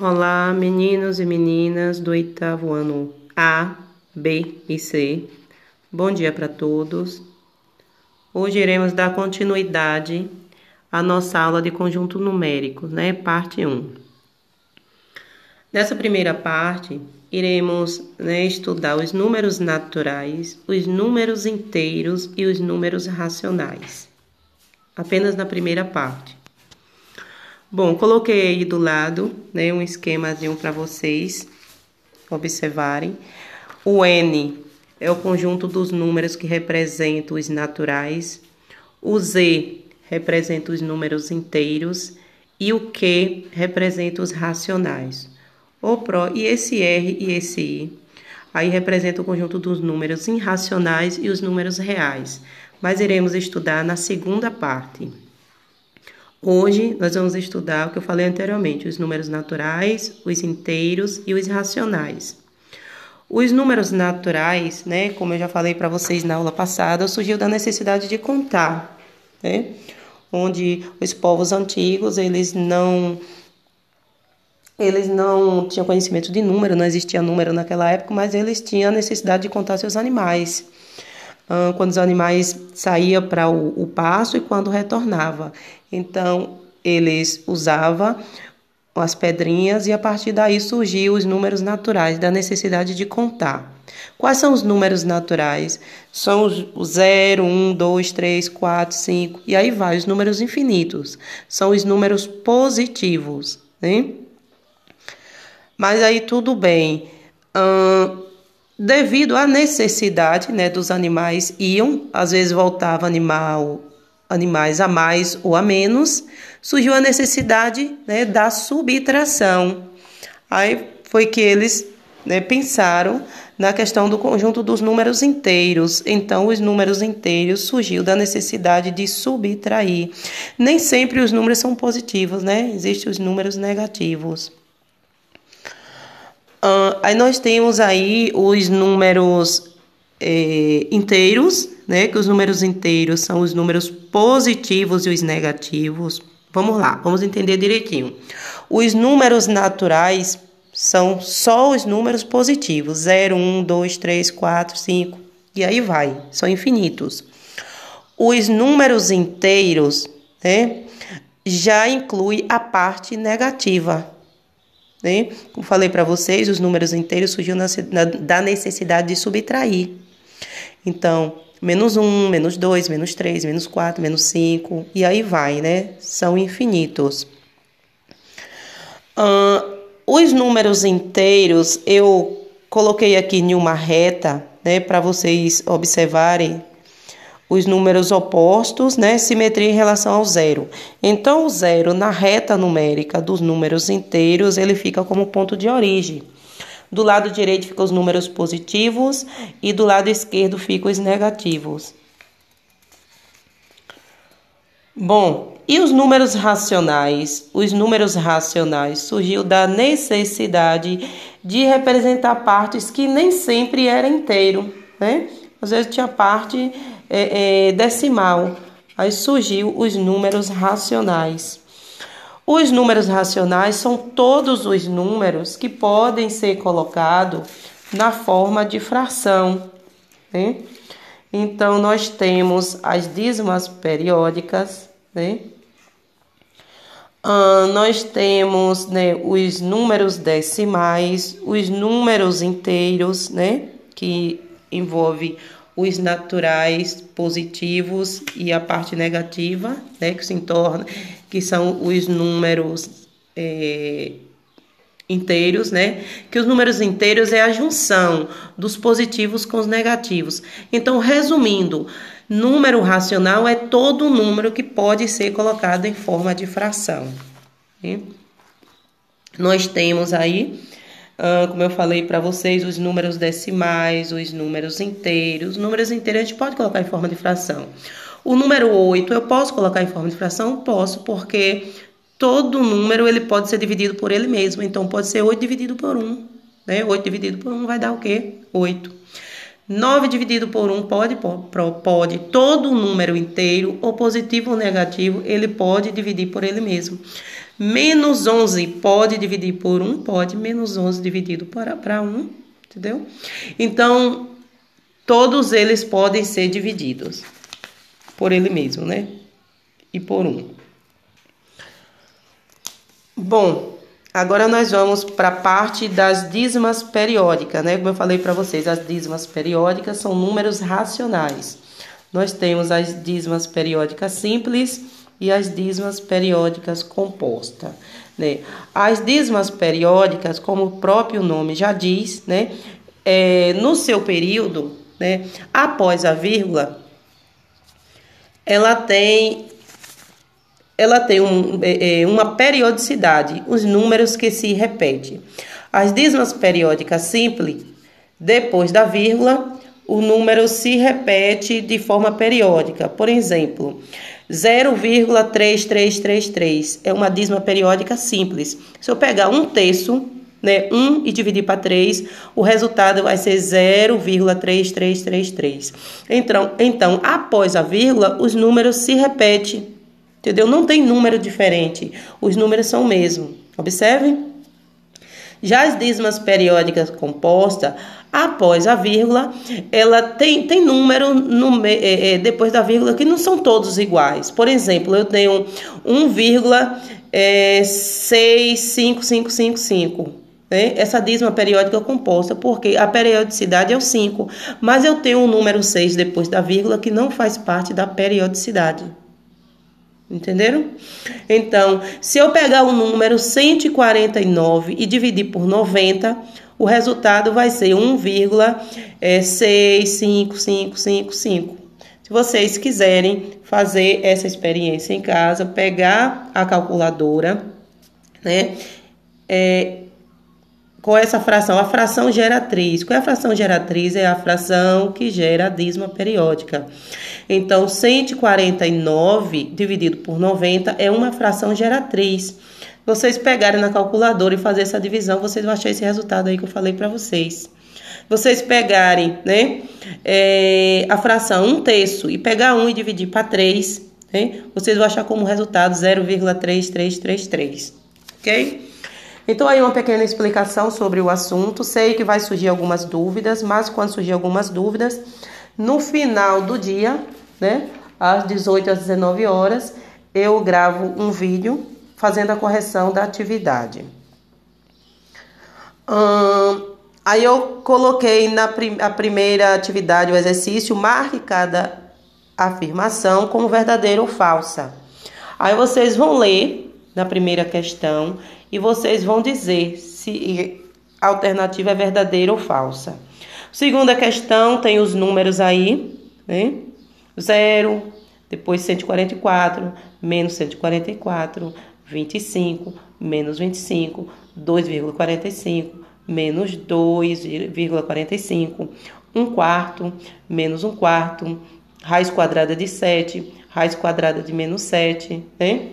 Olá, meninos e meninas do oitavo ano A, B e C. Bom dia para todos. Hoje iremos dar continuidade à nossa aula de conjunto numérico, né? Parte 1. Nessa primeira parte, iremos né, estudar os números naturais, os números inteiros e os números racionais. Apenas na primeira parte. Bom, coloquei aí do lado, né, um esquemazinho para vocês observarem. O N é o conjunto dos números que representam os naturais. O Z representa os números inteiros e o Q representa os racionais. O Pro e esse R e esse I aí representa o conjunto dos números irracionais e os números reais. Mas iremos estudar na segunda parte. Hoje nós vamos estudar o que eu falei anteriormente, os números naturais, os inteiros e os racionais. Os números naturais, né, como eu já falei para vocês na aula passada, surgiu da necessidade de contar, né? Onde os povos antigos, eles não eles não tinham conhecimento de número, não existia número naquela época, mas eles tinham a necessidade de contar seus animais quando os animais saíam para o, o pasto e quando retornava. Então, eles usavam as pedrinhas e a partir daí surgiu os números naturais, da necessidade de contar. Quais são os números naturais? São os 0, 1, 2, 3, 4, 5 e aí vai, os números infinitos. São os números positivos, né? Mas aí tudo bem. Hum, devido à necessidade né, dos animais iam, às vezes voltava animal, animais a mais ou a menos, surgiu a necessidade né, da subtração. Aí foi que eles né, pensaram na questão do conjunto dos números inteiros. Então, os números inteiros surgiu da necessidade de subtrair. Nem sempre os números são positivos, né? Existem os números negativos. Uh, aí nós temos aí os números é, inteiros, né? Que os números inteiros são os números positivos e os negativos. Vamos lá, vamos entender direitinho. Os números naturais são só os números positivos: 0, 1, 2, 3, 4, 5 e aí vai, são infinitos. Os números inteiros, né? Já inclui a parte negativa, né? Como falei para vocês, os números inteiros surgiram da necessidade de subtrair. Então, menos 1, menos 2, menos 3, menos 4, menos 5, e aí vai, né? São infinitos. Uh, os números inteiros eu coloquei aqui em uma reta, né, para vocês observarem os números opostos, né, simetria em relação ao zero. Então, o zero na reta numérica dos números inteiros, ele fica como ponto de origem. Do lado direito ficam os números positivos e do lado esquerdo ficam os negativos. Bom, e os números racionais? Os números racionais surgiu da necessidade de representar partes que nem sempre era inteiro, né? Às vezes tinha parte é, é, decimal. Aí surgiu os números racionais. Os números racionais são todos os números que podem ser colocados na forma de fração. Né? Então, nós temos as dízimas periódicas, né? Ah, nós temos né, os números decimais, os números inteiros, né? Que envolve os naturais positivos e a parte negativa, né, que se torna, que são os números é, inteiros, né? Que os números inteiros é a junção dos positivos com os negativos. Então, resumindo, número racional é todo número que pode ser colocado em forma de fração. Né? Nós temos aí como eu falei para vocês, os números decimais, os números inteiros. Os números inteiros a gente pode colocar em forma de fração. O número 8 eu posso colocar em forma de fração? Posso, porque todo número ele pode ser dividido por ele mesmo. Então, pode ser 8 dividido por 1. Né? 8 dividido por 1 vai dar o quê? 8. 9 dividido por 1 pode, pode. Todo número inteiro, ou positivo ou negativo, ele pode dividir por ele mesmo. Menos 11 pode dividir por 1? Pode. Menos 11 dividido para, para 1, entendeu? Então, todos eles podem ser divididos por ele mesmo, né? E por 1. Bom, agora nós vamos para a parte das dízimas periódicas, né? Como eu falei para vocês, as dízimas periódicas são números racionais. Nós temos as dízimas periódicas simples e as dízimas periódicas compostas. Né? As dízimas periódicas, como o próprio nome já diz, né? É, no seu período, né? após a vírgula, ela tem ela tem um, é, é, uma periodicidade, os números que se repetem. As dízimas periódicas simples, depois da vírgula, o número se repete de forma periódica. Por exemplo, 0,3333 é uma dízima periódica simples. Se eu pegar um terço, né, 1 e dividir para 3, o resultado vai ser 0,3333. Então, então, após a vírgula, os números se repetem. Entendeu? Não tem número diferente. Os números são o mesmo. Observe. Já as dízimas periódicas compostas, após a vírgula, ela tem, tem número no, é, é, depois da vírgula que não são todos iguais. Por exemplo, eu tenho 1,65555. É, né? Essa dízima periódica composta, porque a periodicidade é o 5, mas eu tenho um número 6 depois da vírgula que não faz parte da periodicidade. Entenderam? Então, se eu pegar o número 149 e dividir por 90, o resultado vai ser 1,65555. Se vocês quiserem fazer essa experiência em casa, pegar a calculadora, né? É, com essa fração, a fração geratriz. Qual é a fração geratriz? É a fração que gera a dízima periódica. Então, 149 dividido por 90 é uma fração geratriz vocês pegarem na calculadora e fazer essa divisão, vocês vão achar esse resultado aí que eu falei para vocês. Vocês pegarem, né, é, a fração 1 terço e pegar 1 e dividir para 3, né, vocês vão achar como resultado 0,3333, ok? Então, aí uma pequena explicação sobre o assunto. Sei que vai surgir algumas dúvidas, mas quando surgir algumas dúvidas, no final do dia, né, às 18 às 19 horas, eu gravo um vídeo fazendo a correção da atividade. Hum, aí eu coloquei na prim a primeira atividade, o exercício, marque cada afirmação como verdadeira ou falsa. Aí vocês vão ler na primeira questão e vocês vão dizer se a alternativa é verdadeira ou falsa. Segunda questão tem os números aí, né? Zero, depois 144, menos 144, 25 menos 25, 2,45 menos 2,45, 1 quarto menos 1 quarto, raiz quadrada de 7, raiz quadrada de menos 7, né?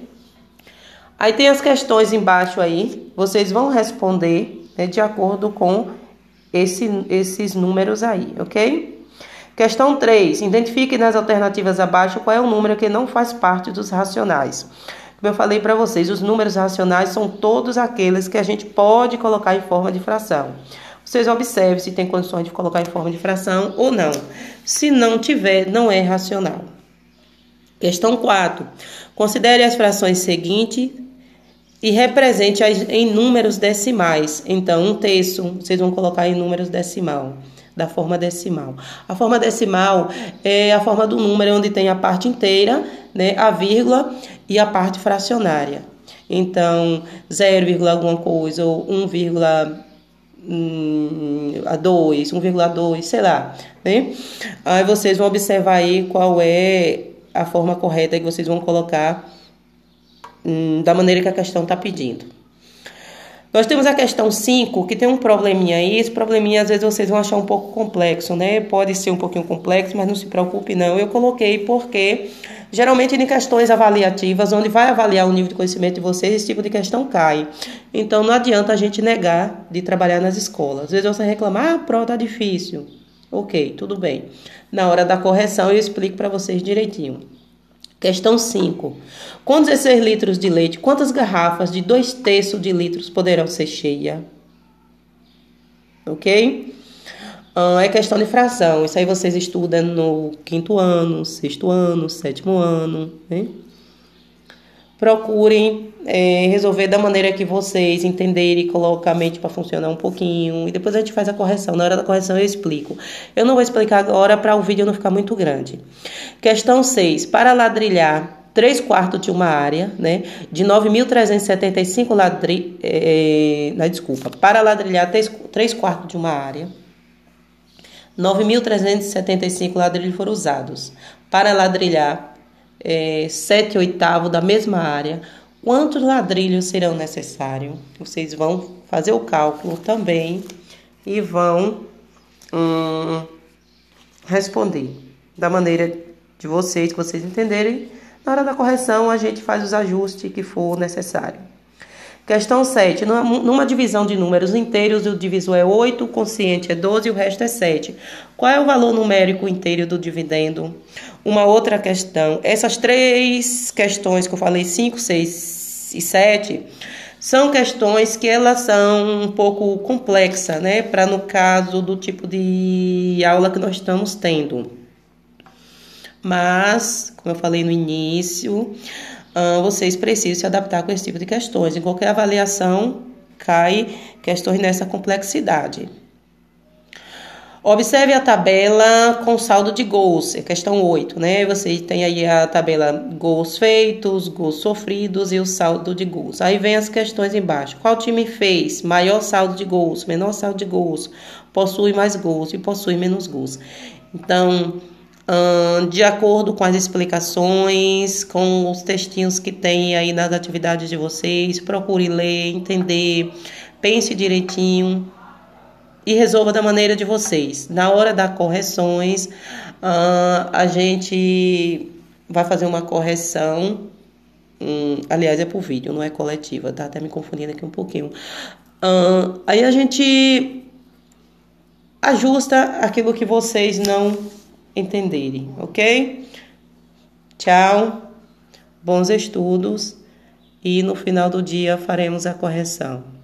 Aí tem as questões embaixo aí, vocês vão responder né, de acordo com esse, esses números aí, ok? Questão 3. Identifique nas alternativas abaixo qual é o número que não faz parte dos racionais. Como eu falei para vocês, os números racionais são todos aqueles que a gente pode colocar em forma de fração. Vocês observem se tem condições de colocar em forma de fração ou não. Se não tiver, não é racional. Questão 4. Considere as frações seguintes e represente em números decimais. Então, um terço, vocês vão colocar em números decimal da forma decimal. A forma decimal é a forma do número onde tem a parte inteira, né, a vírgula e a parte fracionária. Então, 0, alguma coisa ou 1, hum, a 2, 1,2, sei lá, né? Aí vocês vão observar aí qual é a forma correta que vocês vão colocar da maneira que a questão está pedindo. Nós temos a questão 5, que tem um probleminha aí. Esse probleminha às vezes vocês vão achar um pouco complexo, né? Pode ser um pouquinho complexo, mas não se preocupe não. Eu coloquei porque geralmente em questões avaliativas, onde vai avaliar o nível de conhecimento de vocês, esse tipo de questão cai. Então não adianta a gente negar de trabalhar nas escolas. Às vezes você reclama, ah, prova tá difícil. Ok, tudo bem. Na hora da correção eu explico para vocês direitinho. Questão 5. Com 16 litros de leite, quantas garrafas de 2 terços de litros poderão ser cheias? Ok? É questão de fração. Isso aí vocês estudam no quinto ano, sexto ano, sétimo ano. Né? Procurem é, resolver da maneira que vocês entenderem, colocar a mente para funcionar um pouquinho. E depois a gente faz a correção. Na hora da correção eu explico. Eu não vou explicar agora para o vídeo não ficar muito grande. Questão 6. Para ladrilhar 3 quartos de uma área, né? De 9.375 ladrilhos. É, não, desculpa. Para ladrilhar 3, 3 quartos de uma área 9.375 ladrilhos foram usados. Para ladrilhar é, 7 oitavos da mesma área, quantos ladrilhos serão necessários? Vocês vão fazer o cálculo também e vão hum, responder da maneira de vocês, que vocês entenderem. Na hora da correção, a gente faz os ajustes que for necessário. Questão 7. Numa divisão de números inteiros, o divisor é 8, o consciente é 12 e o resto é 7. Qual é o valor numérico inteiro do dividendo? Uma outra questão. Essas três questões que eu falei, 5, 6 e 7, são questões que elas são um pouco complexas, né? Para no caso do tipo de aula que nós estamos tendo. Mas, como eu falei no início, vocês precisam se adaptar com esse tipo de questões. Em qualquer avaliação, cai questões nessa complexidade. Observe a tabela com saldo de gols, é questão 8, né? Você tem aí a tabela gols feitos, gols sofridos e o saldo de gols. Aí vem as questões embaixo. Qual time fez maior saldo de gols, menor saldo de gols, possui mais gols e possui menos gols? Então, de acordo com as explicações, com os textinhos que tem aí nas atividades de vocês, procure ler, entender, pense direitinho e resolva da maneira de vocês. Na hora das correções, a gente vai fazer uma correção. Hum, aliás, é por vídeo, não é coletiva, tá até me confundindo aqui um pouquinho. aí a gente ajusta aquilo que vocês não entenderem, ok? Tchau, bons estudos e no final do dia faremos a correção.